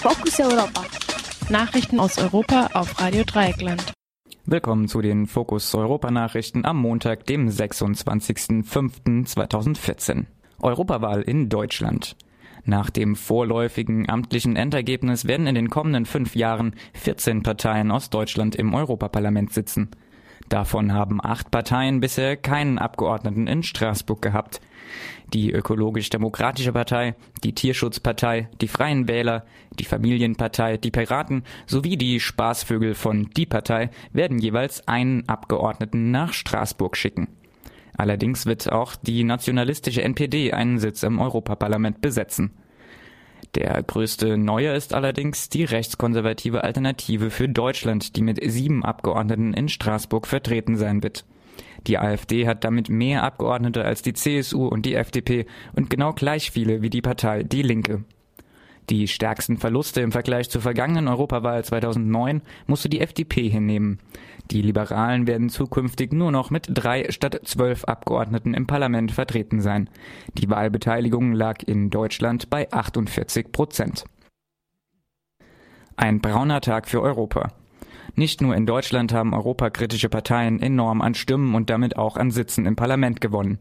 Fokus Europa. Nachrichten aus Europa auf Radio Dreieckland. Willkommen zu den Fokus Europa Nachrichten am Montag, dem 26.05.2014. Europawahl in Deutschland. Nach dem vorläufigen amtlichen Endergebnis werden in den kommenden fünf Jahren 14 Parteien aus Deutschland im Europaparlament sitzen. Davon haben acht Parteien bisher keinen Abgeordneten in Straßburg gehabt. Die Ökologisch-Demokratische Partei, die Tierschutzpartei, die Freien Wähler, die Familienpartei, die Piraten sowie die Spaßvögel von Die Partei werden jeweils einen Abgeordneten nach Straßburg schicken. Allerdings wird auch die nationalistische NPD einen Sitz im Europaparlament besetzen. Der größte Neue ist allerdings die rechtskonservative Alternative für Deutschland, die mit sieben Abgeordneten in Straßburg vertreten sein wird. Die AfD hat damit mehr Abgeordnete als die CSU und die FDP und genau gleich viele wie die Partei Die Linke. Die stärksten Verluste im Vergleich zur vergangenen Europawahl 2009 musste die FDP hinnehmen. Die Liberalen werden zukünftig nur noch mit drei statt zwölf Abgeordneten im Parlament vertreten sein. Die Wahlbeteiligung lag in Deutschland bei 48 Prozent. Ein brauner Tag für Europa. Nicht nur in Deutschland haben europakritische Parteien enorm an Stimmen und damit auch an Sitzen im Parlament gewonnen.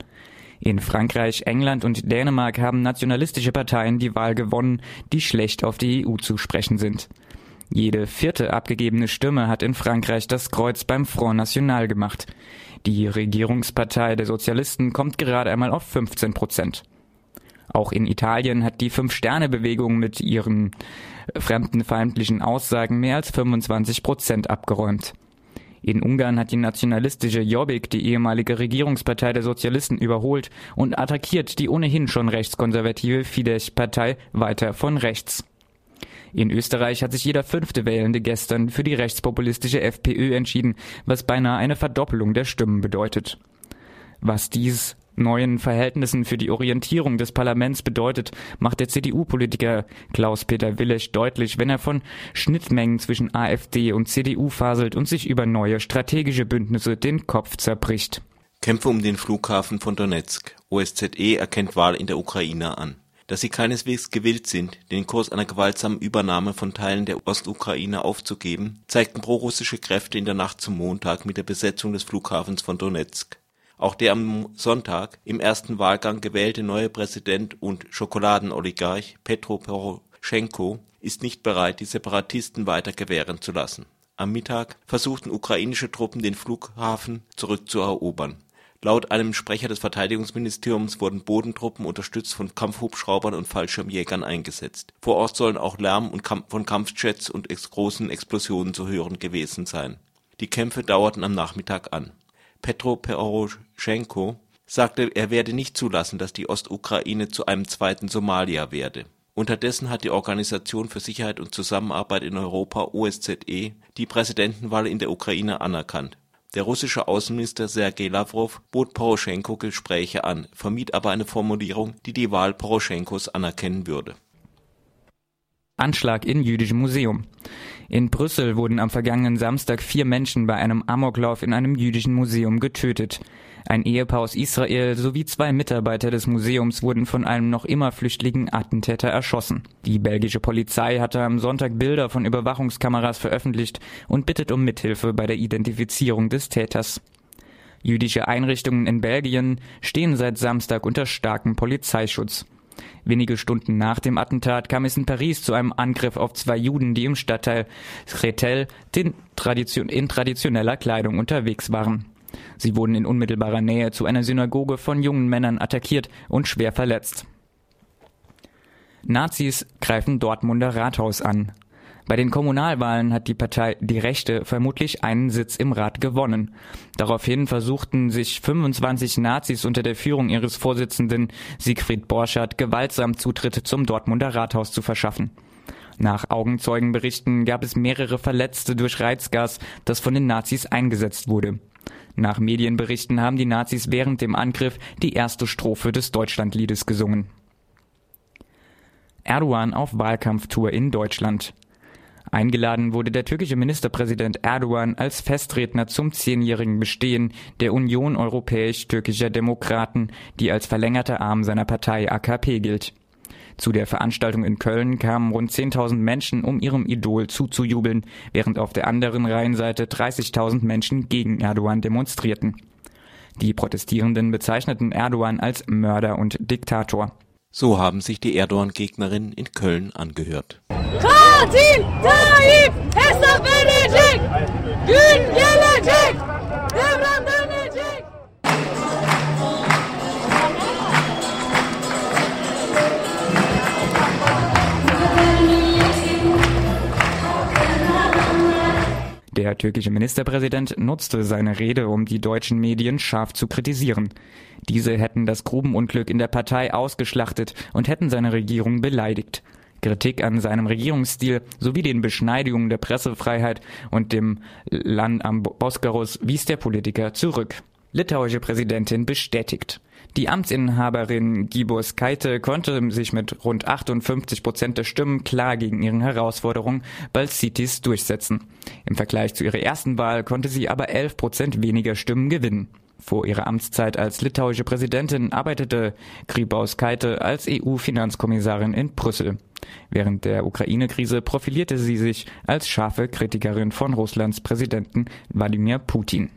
In Frankreich, England und Dänemark haben nationalistische Parteien die Wahl gewonnen, die schlecht auf die EU zu sprechen sind. Jede vierte abgegebene Stimme hat in Frankreich das Kreuz beim Front National gemacht. Die Regierungspartei der Sozialisten kommt gerade einmal auf 15 Prozent. Auch in Italien hat die Fünf-Sterne-Bewegung mit ihren fremdenfeindlichen Aussagen mehr als 25 Prozent abgeräumt. In Ungarn hat die nationalistische Jobbik die ehemalige Regierungspartei der Sozialisten überholt und attackiert die ohnehin schon rechtskonservative Fidesz-Partei weiter von rechts. In Österreich hat sich jeder fünfte Wählende gestern für die rechtspopulistische FPÖ entschieden, was beinahe eine Verdoppelung der Stimmen bedeutet. Was dies neuen Verhältnissen für die Orientierung des Parlaments bedeutet, macht der CDU-Politiker Klaus-Peter Willesch deutlich, wenn er von Schnittmengen zwischen AfD und CDU faselt und sich über neue strategische Bündnisse den Kopf zerbricht. Kämpfe um den Flughafen von Donetsk. OSZE erkennt Wahl in der Ukraine an. Dass sie keineswegs gewillt sind, den Kurs einer gewaltsamen Übernahme von Teilen der Ostukraine aufzugeben, zeigten prorussische Kräfte in der Nacht zum Montag mit der Besetzung des Flughafens von Donetsk. Auch der am Sonntag im ersten Wahlgang gewählte neue Präsident und Schokoladenoligarch Petro Poroschenko ist nicht bereit, die Separatisten weiter gewähren zu lassen. Am Mittag versuchten ukrainische Truppen den Flughafen zurückzuerobern. Laut einem Sprecher des Verteidigungsministeriums wurden Bodentruppen unterstützt von Kampfhubschraubern und Fallschirmjägern eingesetzt. Vor Ort sollen auch Lärm von Kampfjets und großen Explosionen zu hören gewesen sein. Die Kämpfe dauerten am Nachmittag an Petro Poroschenko sagte, er werde nicht zulassen, dass die Ostukraine zu einem zweiten Somalia werde. Unterdessen hat die Organisation für Sicherheit und Zusammenarbeit in Europa (OSZE) die Präsidentenwahl in der Ukraine anerkannt. Der russische Außenminister Sergej Lawrow bot Poroschenko Gespräche an, vermied aber eine Formulierung, die die Wahl Poroschenkos anerkennen würde Anschlag in jüdischem Museum. In Brüssel wurden am vergangenen Samstag vier Menschen bei einem Amoklauf in einem jüdischen Museum getötet. Ein Ehepaar aus Israel sowie zwei Mitarbeiter des Museums wurden von einem noch immer flüchtigen Attentäter erschossen. Die belgische Polizei hatte am Sonntag Bilder von Überwachungskameras veröffentlicht und bittet um Mithilfe bei der Identifizierung des Täters. Jüdische Einrichtungen in Belgien stehen seit Samstag unter starkem Polizeischutz. Wenige Stunden nach dem Attentat kam es in Paris zu einem Angriff auf zwei Juden, die im Stadtteil Tradition in traditioneller Kleidung unterwegs waren. Sie wurden in unmittelbarer Nähe zu einer Synagoge von jungen Männern attackiert und schwer verletzt. Nazis greifen Dortmunder Rathaus an. Bei den Kommunalwahlen hat die Partei Die Rechte vermutlich einen Sitz im Rat gewonnen. Daraufhin versuchten sich 25 Nazis unter der Führung ihres Vorsitzenden Siegfried Borschardt gewaltsam Zutritt zum Dortmunder Rathaus zu verschaffen. Nach Augenzeugenberichten gab es mehrere Verletzte durch Reizgas, das von den Nazis eingesetzt wurde. Nach Medienberichten haben die Nazis während dem Angriff die erste Strophe des Deutschlandliedes gesungen. Erdogan auf Wahlkampftour in Deutschland. Eingeladen wurde der türkische Ministerpräsident Erdogan als Festredner zum zehnjährigen Bestehen der Union europäisch-türkischer Demokraten, die als verlängerter Arm seiner Partei AKP gilt. Zu der Veranstaltung in Köln kamen rund 10.000 Menschen, um ihrem Idol zuzujubeln, während auf der anderen Reihenseite 30.000 Menschen gegen Erdogan demonstrierten. Die Protestierenden bezeichneten Erdogan als Mörder und Diktator. So haben sich die Erdogan-Gegnerinnen in Köln angehört. Katil Tayyip Hesap edecek! Gün gelecek! Devran dönecek! Der türkische Ministerpräsident nutzte seine Rede, um die deutschen Medien scharf zu kritisieren. Diese hätten das Grubenunglück in der Partei ausgeschlachtet und hätten seine Regierung beleidigt. Kritik an seinem Regierungsstil sowie den Beschneidungen der Pressefreiheit und dem Land am Bosporus wies der Politiker zurück. Litauische Präsidentin bestätigt. Die Amtsinhaberin Gibos Kaite konnte sich mit rund 58 Prozent der Stimmen klar gegen ihren Herausforderung Balsitis durchsetzen. Im Vergleich zu ihrer ersten Wahl konnte sie aber 11 Prozent weniger Stimmen gewinnen. Vor ihrer Amtszeit als litauische Präsidentin arbeitete Grybauskaite als EU-Finanzkommissarin in Brüssel. Während der Ukraine-Krise profilierte sie sich als scharfe Kritikerin von Russlands Präsidenten Wladimir Putin.